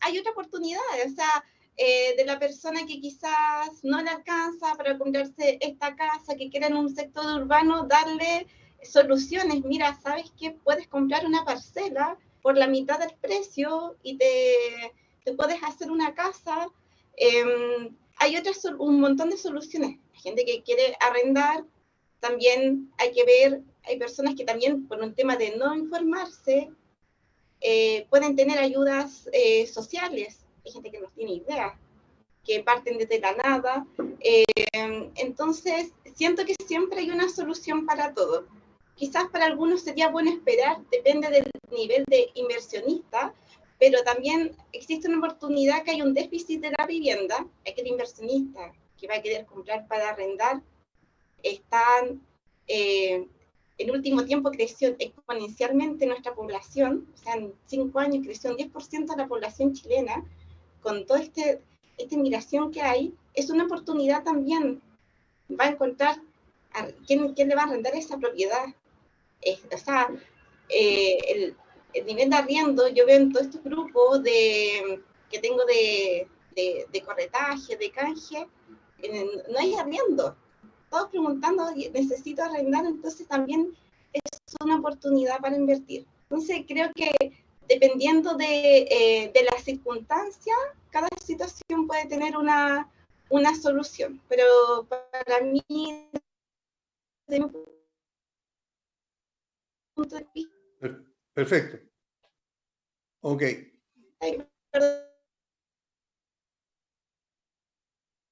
hay otra oportunidad, o sea, eh, de la persona que quizás no le alcanza para comprarse esta casa, que quiera en un sector urbano, darle soluciones. Mira, ¿sabes qué? Puedes comprar una parcela por la mitad del precio y te, te puedes hacer una casa. Em, hay otras, un montón de soluciones. Hay gente que quiere arrendar, también hay que ver hay personas que también por un tema de no informarse eh, pueden tener ayudas eh, sociales. Hay gente que no tiene idea, que parten desde la nada. Eh, entonces, siento que siempre hay una solución para todo. Quizás para algunos sería bueno esperar, depende del nivel de inversionista, pero también existe una oportunidad que hay un déficit de la vivienda, aquel inversionista que va a querer comprar para arrendar, están el último tiempo creció exponencialmente nuestra población, o sea, en cinco años creció un 10% de la población chilena, con toda este, esta inmigración que hay, es una oportunidad también. Va a encontrar a quién, quién le va a arrendar esa propiedad. O sea, eh, el, el, nivel de arriendo, yo veo en todos estos grupos de, que tengo de, de, corretaje, de canje, no hay arriendo todos preguntando, necesito arrendar, entonces también es una oportunidad para invertir. Entonces creo que dependiendo de, eh, de las circunstancias, cada situación puede tener una, una solución, pero para mí, desde mi de vista... Perfecto. Ok. Ay.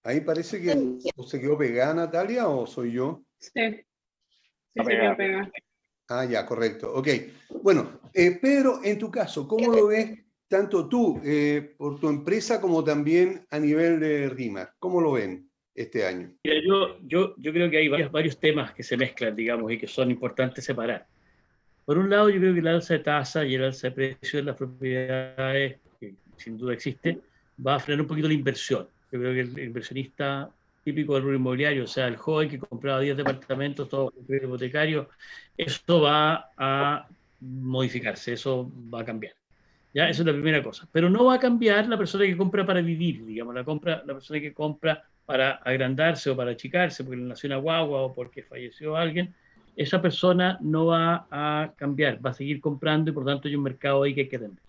Ahí parece que se quedó pegada Natalia o soy yo. Sí, sí se quedó pegada. Ah, ya, correcto. Ok. Bueno, eh, Pedro, en tu caso, ¿cómo lo ves tanto tú eh, por tu empresa como también a nivel de RIMAR? ¿Cómo lo ven este año? Mira, yo, yo, yo creo que hay varios, varios temas que se mezclan, digamos, y que son importantes separar. Por un lado, yo creo que el alza de tasa y el alza de precios de las propiedades, que sin duda existe, va a frenar un poquito la inversión yo creo que el inversionista típico del rubro inmobiliario, o sea, el joven que compraba 10 departamentos, todo el hipotecario, eso va a modificarse, eso va a cambiar. ¿Ya? Esa es la primera cosa. Pero no va a cambiar la persona que compra para vivir, digamos, la, compra, la persona que compra para agrandarse o para achicarse, porque nació una guagua o porque falleció alguien, esa persona no va a cambiar, va a seguir comprando y por tanto hay un mercado ahí que hay que atender.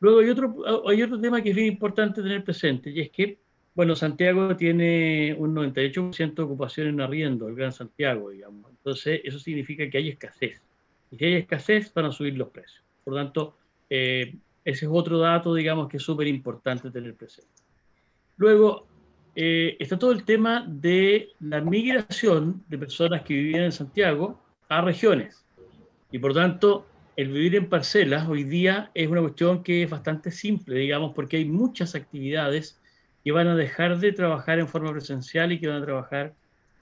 Luego hay otro, hay otro tema que es bien importante tener presente y es que bueno, Santiago tiene un 98% de ocupación en arriendo, el Gran Santiago, digamos. Entonces, eso significa que hay escasez. Y si hay escasez, van a subir los precios. Por tanto, eh, ese es otro dato, digamos, que es súper importante tener presente. Luego, eh, está todo el tema de la migración de personas que vivían en Santiago a regiones. Y por tanto, el vivir en parcelas hoy día es una cuestión que es bastante simple, digamos, porque hay muchas actividades que van a dejar de trabajar en forma presencial y que van a trabajar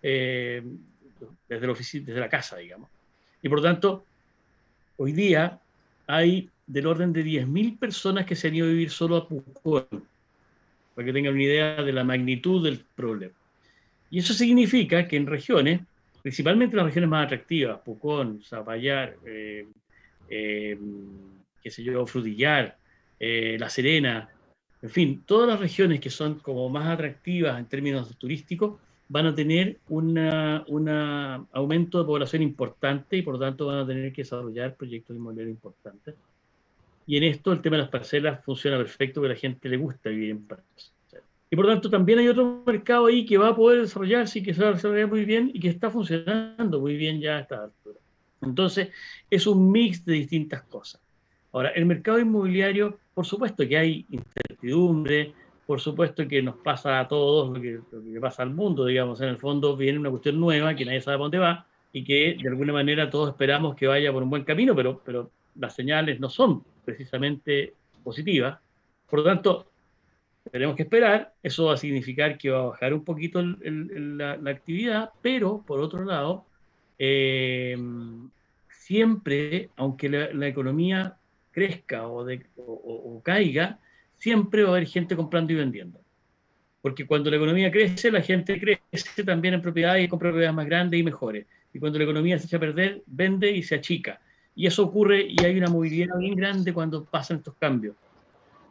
eh, desde, la desde la casa, digamos. Y por tanto, hoy día hay del orden de 10.000 personas que se han ido a vivir solo a Pucón, para que tengan una idea de la magnitud del problema. Y eso significa que en regiones, principalmente las regiones más atractivas, Pucón, Zapallar, eh, eh, qué sé yo, Frutillar, La Serena, en fin, todas las regiones que son como más atractivas en términos turísticos van a tener un aumento de población importante y por lo tanto van a tener que desarrollar proyectos inmobiliarios importantes. Y en esto el tema de las parcelas funciona perfecto, porque a la gente le gusta vivir en parcelas. Y por tanto también hay otro mercado ahí que va a poder desarrollarse y que se va a desarrollar muy bien y que está funcionando muy bien ya a esta altura. Entonces, es un mix de distintas cosas. Ahora, el mercado inmobiliario, por supuesto que hay incertidumbre, por supuesto que nos pasa a todos lo que, lo que pasa al mundo, digamos, en el fondo viene una cuestión nueva que nadie sabe a dónde va y que de alguna manera todos esperamos que vaya por un buen camino, pero, pero las señales no son precisamente positivas. Por lo tanto, tenemos que esperar, eso va a significar que va a bajar un poquito el, la, actividad, pero por otro lado, eh, siempre, aunque la, la, economía crezca o, caiga, siempre va a haber gente comprando y vendiendo. Porque cuando la economía crece, la gente crece también en propiedades y compra propiedades más grandes y mejores. Y cuando la economía se echa a perder, vende y se achica. Y eso ocurre y hay una movilidad bien grande cuando pasan estos cambios.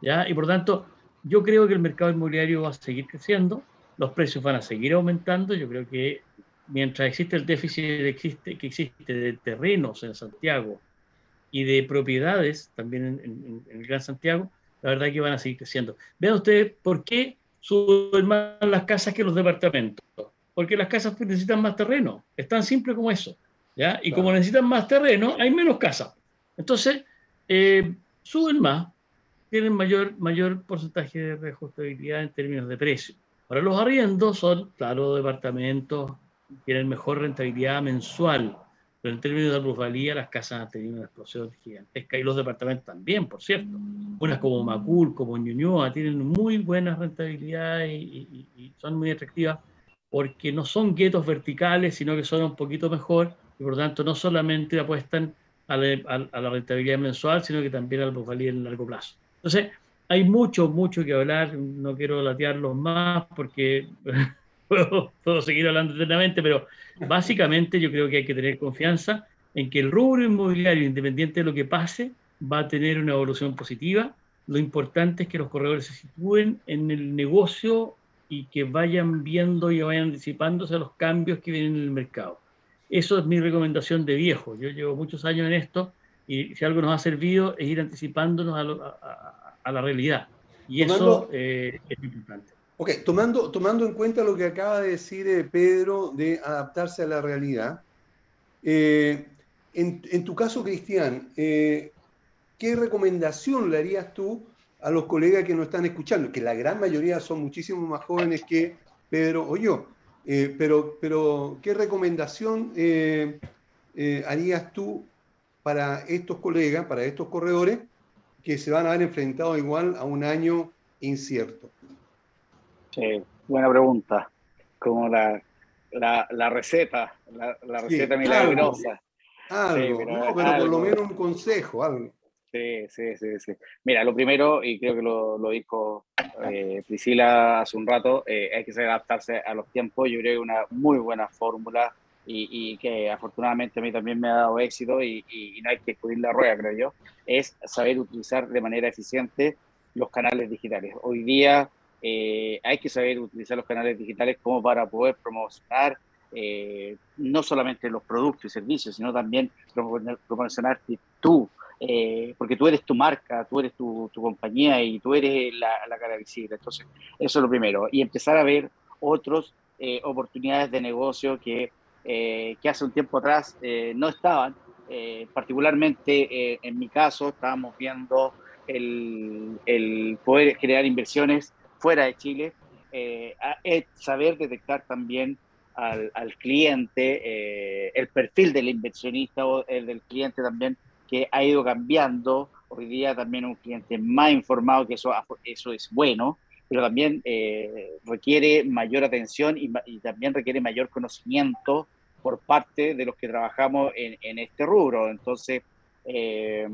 ¿ya? Y por tanto, yo creo que el mercado inmobiliario va a seguir creciendo, los precios van a seguir aumentando. Yo creo que mientras existe el déficit que existe, de terrenos en Santiago y de propiedades también en, en, el Gran Santiago, la verdad es que van a seguir creciendo. Vean ustedes por qué suben más las casas que los departamentos. Porque las casas necesitan más terreno. Es tan simple como eso. ¿Ya? Y claro. como necesitan más terreno, hay menos casas. Entonces, eh, suben más, tienen mayor, mayor porcentaje de reajustabilidad en términos de precio. Ahora, los arriendos son, claro, departamentos, tienen mejor rentabilidad mensual, pero en términos de plusvalía, las casas han tenido una explosión gigantesca y los departamentos también, por cierto. Unas como Macul, como Ñuñoa, tienen muy buena rentabilidad y, y, y son muy atractivas porque no son guetos verticales, sino que son un poquito mejor y por lo tanto no solamente apuestan a la, rentabilidad mensual, sino que también a la plusvalía en largo plazo. Entonces, hay mucho, mucho que hablar, no quiero latearlos más porque puedo, puedo, seguir hablando eternamente, pero básicamente yo creo que hay que tener confianza en que el rubro inmobiliario, independiente de lo que pase, va a tener una evolución positiva. Lo importante es que los corredores se sitúen en el negocio y que vayan viendo y vayan anticipándose a los cambios que vienen en el mercado. Eso es mi recomendación de viejo. Yo llevo muchos años en esto y si algo nos ha servido es ir anticipándonos a, lo, a, a la realidad. Y tomando, eso eh, es importante. Ok, tomando, tomando en cuenta lo que acaba de decir eh, Pedro de adaptarse a la realidad, eh, en, en, tu caso, Cristian, eh, ¿qué recomendación le harías tú a los colegas que nos están escuchando? Que la gran mayoría son muchísimo más jóvenes que Pedro o yo. Pero, pero, ¿qué recomendación harías tú para estos colegas, para estos corredores, que se van a ver enfrentados igual a un año incierto? Sí, buena pregunta. Como la, la, la receta, la, la receta sí, milagrosa. Algo, sí, pero, no, pero algo. por lo menos un consejo, algo. Sí, sí, sí. Mira, lo primero, y creo que lo, dijo eh, Priscila hace un rato, eh, hay que saber adaptarse a los tiempos. Yo creo que una muy buena fórmula y, y, que afortunadamente a mí también me ha dado éxito y, no hay que escurrir la rueda, creo yo, es saber utilizar de manera eficiente los canales digitales. Hoy día eh, hay que saber utilizar los canales digitales como para poder promocionar eh, no solamente los productos y servicios, sino también promocionarte tú, eh, porque tú eres tu marca, tú eres tu, compañía y tú eres la, la, cara visible. Entonces, eso es lo primero. Y empezar a ver otras oportunidades de negocio que eh, hace un tiempo atrás eh, no estaban. Eh, particularmente en mi caso, estábamos viendo el, poder crear inversiones fuera de Chile, saber detectar también al cliente, el perfil del inversionista o el del cliente también, que ha ido cambiando. Hoy día también un cliente más informado, que eso, eso es bueno, pero también eh, requiere mayor atención y, también requiere mayor conocimiento por parte de los que trabajamos en, este rubro. Entonces, eh,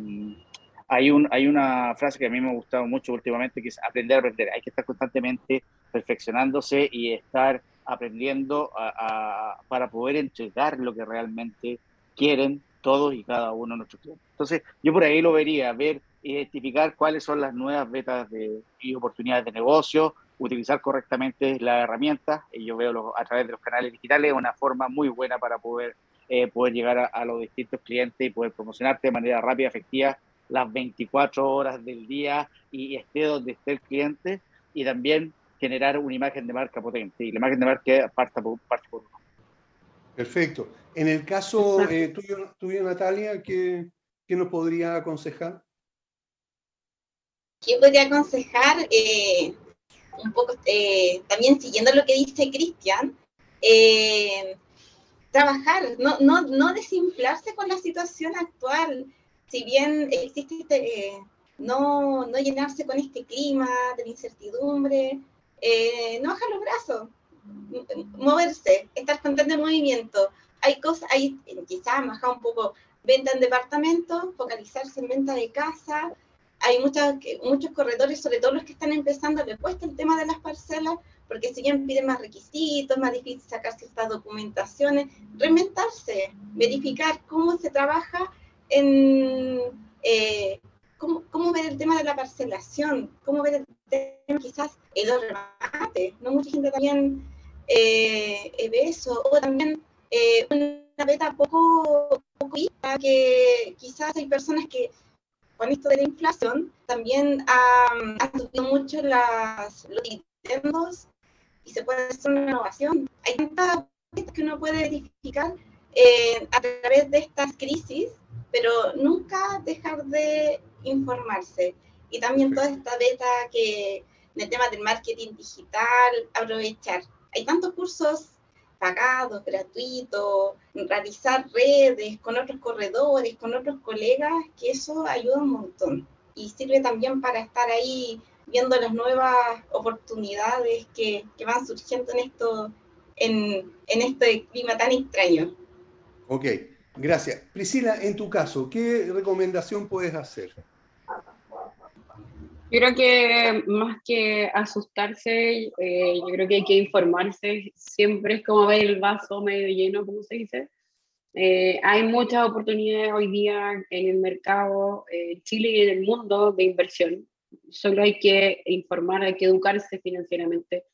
hay, un, hay una frase que a mí me ha gustado mucho últimamente, que es aprender a aprender. Hay que estar constantemente perfeccionándose y estar aprendiendo a, para poder entregar lo que realmente quieren todos y cada uno de nuestros clientes. Entonces, yo por ahí lo vería, ver, identificar cuáles son las nuevas vetas de, y oportunidades de negocio, utilizar correctamente las herramientas. Y yo veo a través de los canales digitales una forma muy buena para poder, eh, poder llegar a, a, los distintos clientes y poder promocionarte de manera rápida, efectiva las 24 horas del día y esté donde esté el cliente y también generar una imagen de marca potente. Y la imagen de marca parte por, parte por uno. Perfecto. En el caso eh, tuyo, tuyo, Natalia, ¿qué, ¿qué, nos podría aconsejar? ¿Qué podría aconsejar? Eh, un poco, eh, también siguiendo lo que dice Cristian, eh, trabajar, no, no, no desinflarse con la situación actual. Si bien existe este, no, no llenarse con este clima de incertidumbre, no bajar los brazos, moverse, estar constante en movimiento. Hay cosas, hay quizás bajar un poco venta en departamento, focalizarse en venta de casa. Hay muchas, muchos corredores, sobre todo los que están empezando, les cuesta el tema de las parcelas, porque si bien piden más requisitos, más difícil sacar ciertas documentaciones, reinventarse, verificar cómo se trabaja en, eh, cómo, cómo, ver el tema de la parcelación, cómo ver el quizás el remate, ¿no? Mucha gente también eh, ve eso, o también eh, una beta poco, poco que quizás hay personas que con esto de la inflación también han, subido mucho las, los dividendos y se puede hacer una innovación. Hay tantas que uno puede verificar eh, a través de estas crisis, pero nunca dejar de informarse. Y también toda esta beta que en el tema del marketing digital, aprovechar. Hay tantos cursos pagados, gratuitos, realizar redes con otros corredores, con otros colegas, que eso ayuda un montón. Y sirve también para estar ahí viendo las nuevas oportunidades que, que van surgiendo en, esto, en, en este clima tan extraño. Ok, gracias. Priscila, en tu caso, ¿qué recomendación puedes hacer? Yo creo que más que asustarse, eh, yo creo que hay que informarse. Siempre es como ver el vaso medio lleno, como se dice. Eh, hay muchas oportunidades hoy día en el mercado eh, Chile y en el mundo de inversión. Solo hay que informar, hay que educarse financieramente.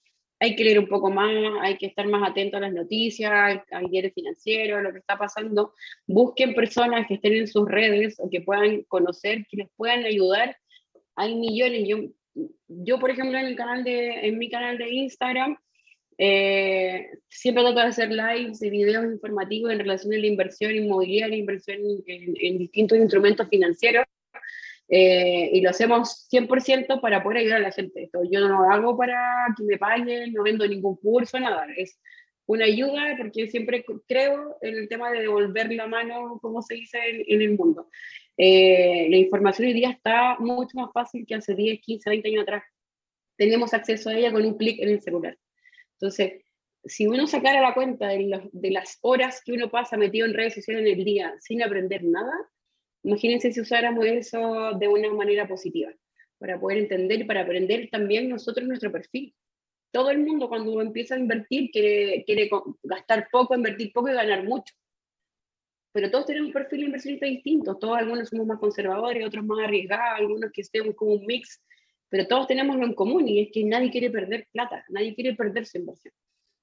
Hay que leer un poco más, hay que estar más atento a las noticias, al diario financiero, a lo que está pasando. Busquen personas que estén en sus redes o que puedan conocer, que les puedan ayudar hay millones. Yo, yo por ejemplo, en, el canal de, en mi canal de Instagram, eh, siempre trato de hacer lives y videos informativos en relación a la inversión inmobiliaria, inversión en, distintos instrumentos financieros. Eh, y lo hacemos 100% para poder ayudar a la gente. Esto yo no lo hago para que me paguen, no vendo ningún curso, nada. Es una ayuda porque siempre creo en el tema de devolver la mano, como se dice en, en el mundo. Eh, la información hoy día está mucho más fácil que hace 10, 15, 20 años atrás. Tenemos acceso a ella con un clic en el celular. Entonces, si uno sacara la cuenta de, las horas que uno pasa metido en redes sociales en el día sin aprender nada, imagínense si usáramos eso de una manera positiva, para poder entender y para aprender también nosotros nuestro perfil. Todo el mundo cuando empieza a invertir quiere, quiere gastar poco, invertir poco y ganar mucho pero todos tenemos un perfil inversionista distinto, todos algunos somos más conservadores, otros más arriesgados, algunos que estemos como un mix, pero todos tenemos lo en común y es que nadie quiere perder plata, nadie quiere perder su inversión.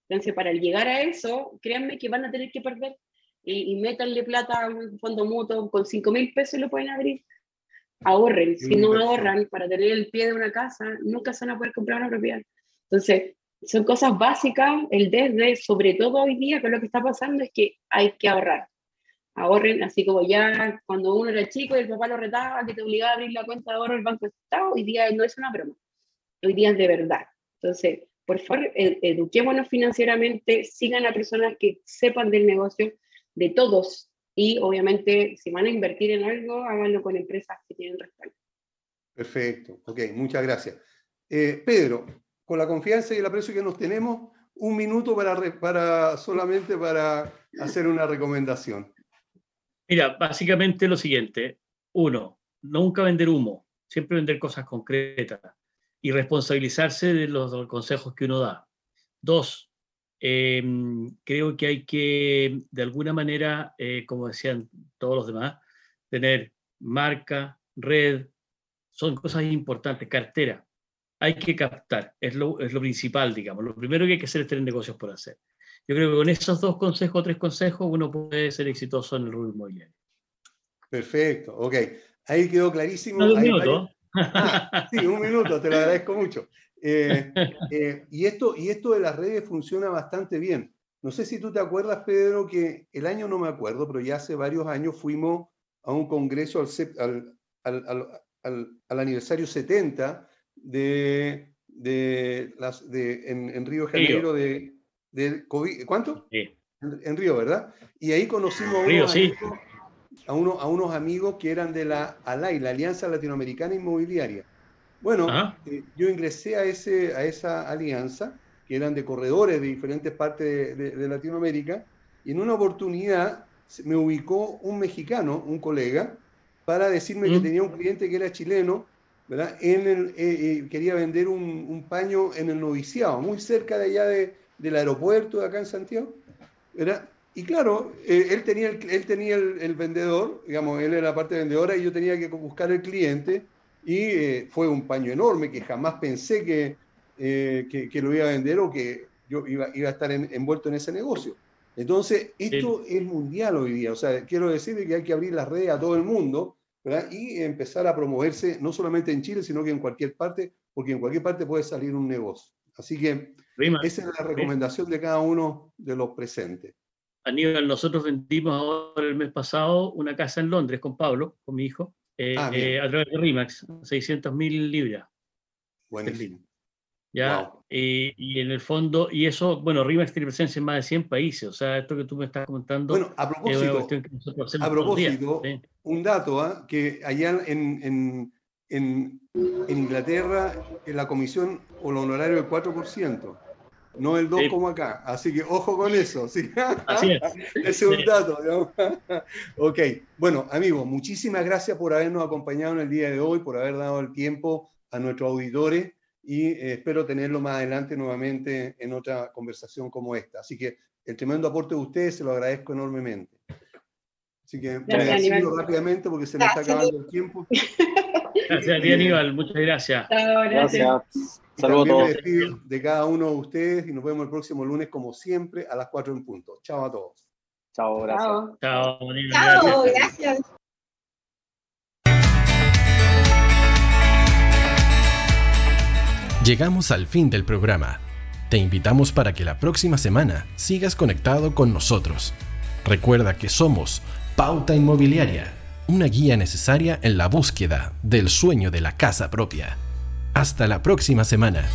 Entonces, para llegar a eso, créanme que van a tener que perder y, y métanle plata a un fondo mutuo, con 5 mil pesos lo pueden abrir. Ahorren, si no ahorran para tener el pie de una casa, nunca se van a poder comprar una propiedad. Entonces, son cosas básicas, el desde, sobre todo hoy día, que lo que está pasando es que hay que ahorrar ahorren, así como ya cuando uno era chico y el papá lo retaba, que te obligaba a abrir la cuenta de ahorro del Banco de Estado, hoy día no es una broma, hoy día es de verdad. Entonces, por favor, eduquémonos financieramente, sigan a personas que sepan del negocio de todos y obviamente si van a invertir en algo, háganlo con empresas que tienen respaldo. Perfecto, ok, muchas gracias. Eh, Pedro, con la confianza y el aprecio que nos tenemos, un minuto para, para solamente para hacer una recomendación. Mira, básicamente lo siguiente. Uno, nunca vender humo, siempre vender cosas concretas y responsabilizarse de los, consejos que uno da. Dos, em, creo que hay que, de alguna manera, eh, como decían todos los demás, tener marca, red, son cosas importantes, cartera. Hay que captar, es lo, es lo principal, digamos. Lo primero que hay que hacer es tener negocios por hacer. Yo creo que con esos dos consejos, tres consejos, uno puede ser exitoso en el rubro inmobiliario. Perfecto, ok. ahí quedó clarísimo. un minuto. Ah, sí, un minuto, te lo agradezco mucho. Eh, eh, y, esto, y esto de las redes funciona bastante bien. No sé si tú te acuerdas, Pedro, que el año no me acuerdo, pero ya hace varios años fuimos a un congreso al, al, al- al- aniversario 70 de, de las, de, en, en Río de Río. Janeiro de, de COVID. ¿Cuánto? Sí. En, en Río, ¿verdad? Y ahí conocimos a Río, unos, sí. amigos, a, uno- a unos amigos que eran de la ALAI, la Alianza Latinoamericana Inmobiliaria. Bueno, eh, yo ingresé a, ese, a esa alianza, que eran de corredores de diferentes partes de, de- de Latinoamérica, y en una oportunidad me ubicó un mexicano, un colega, para decirme que Mm. tenía un cliente que era chileno, ¿verdad? En el, eh, eh, quería vender un, un paño en el noviciado, muy cerca de allá de- del aeropuerto de acá en Santiago, ¿verdad? Y claro, eh, él tenía, el, él tenía el, el vendedor, digamos, él era la parte vendedora y yo tenía que buscar el cliente y eh, fue un paño enorme que jamás pensé que, eh, que, que lo iba a vender o que yo iba, iba a estar en- envuelto en ese negocio. Entonces, esto es mundial hoy día, o sea, quiero decir que hay que abrir las redes a todo el mundo ¿verdad? y empezar a promoverse no solamente en Chile, sino que en cualquier parte, porque en cualquier parte puede salir un negocio. Así que Rima. esa es la recomendación de cada uno de los presentes. Aníbal, nosotros vendimos ahora el mes pasado una casa en Londres con Pablo, con mi hijo, eh, Ah, eh, a través de Rimax, 600 mil libras. Buenísimo. ¿ya? Y, y en el fondo, y eso, bueno, Rimax tiene presencia en más de 100 países, o sea, esto que tú me estás comentando Bueno, a es una propósito, cuestión que nosotros hacemos a días, propósito, ¿sí? un dato, ¿ah? que allá en, en, en, en Inglaterra eh, la comisión o el honorario del 4%, no el 2 Sí. como acá. Así que ojo con eso. ¿sí? Así es. Ese es un dato. ok, bueno, amigos, muchísimas gracias por habernos acompañado en el día de hoy, por haber dado el tiempo a nuestros auditores y eh, espero tenerlo más adelante nuevamente en otra conversación como esta. Así que el tremendo aporte de ustedes se lo agradezco enormemente. Así que decirlo Aníbal. rápidamente porque se me está acabando el tiempo. Gracias a ti, Aníbal, muchas gracias. Gracias. Saludos a todos. de cada uno de ustedes y nos vemos el próximo lunes como siempre a las 4 en punto. Chao a todos. Chao, gracias. Chao, Chao, gracias. gracias. Llegamos al fin del programa. Te invitamos para que la próxima semana sigas conectado con nosotros. Recuerda que somos Pauta Inmobiliaria, una guía necesaria en la búsqueda del sueño de la casa propia. Hasta la próxima semana.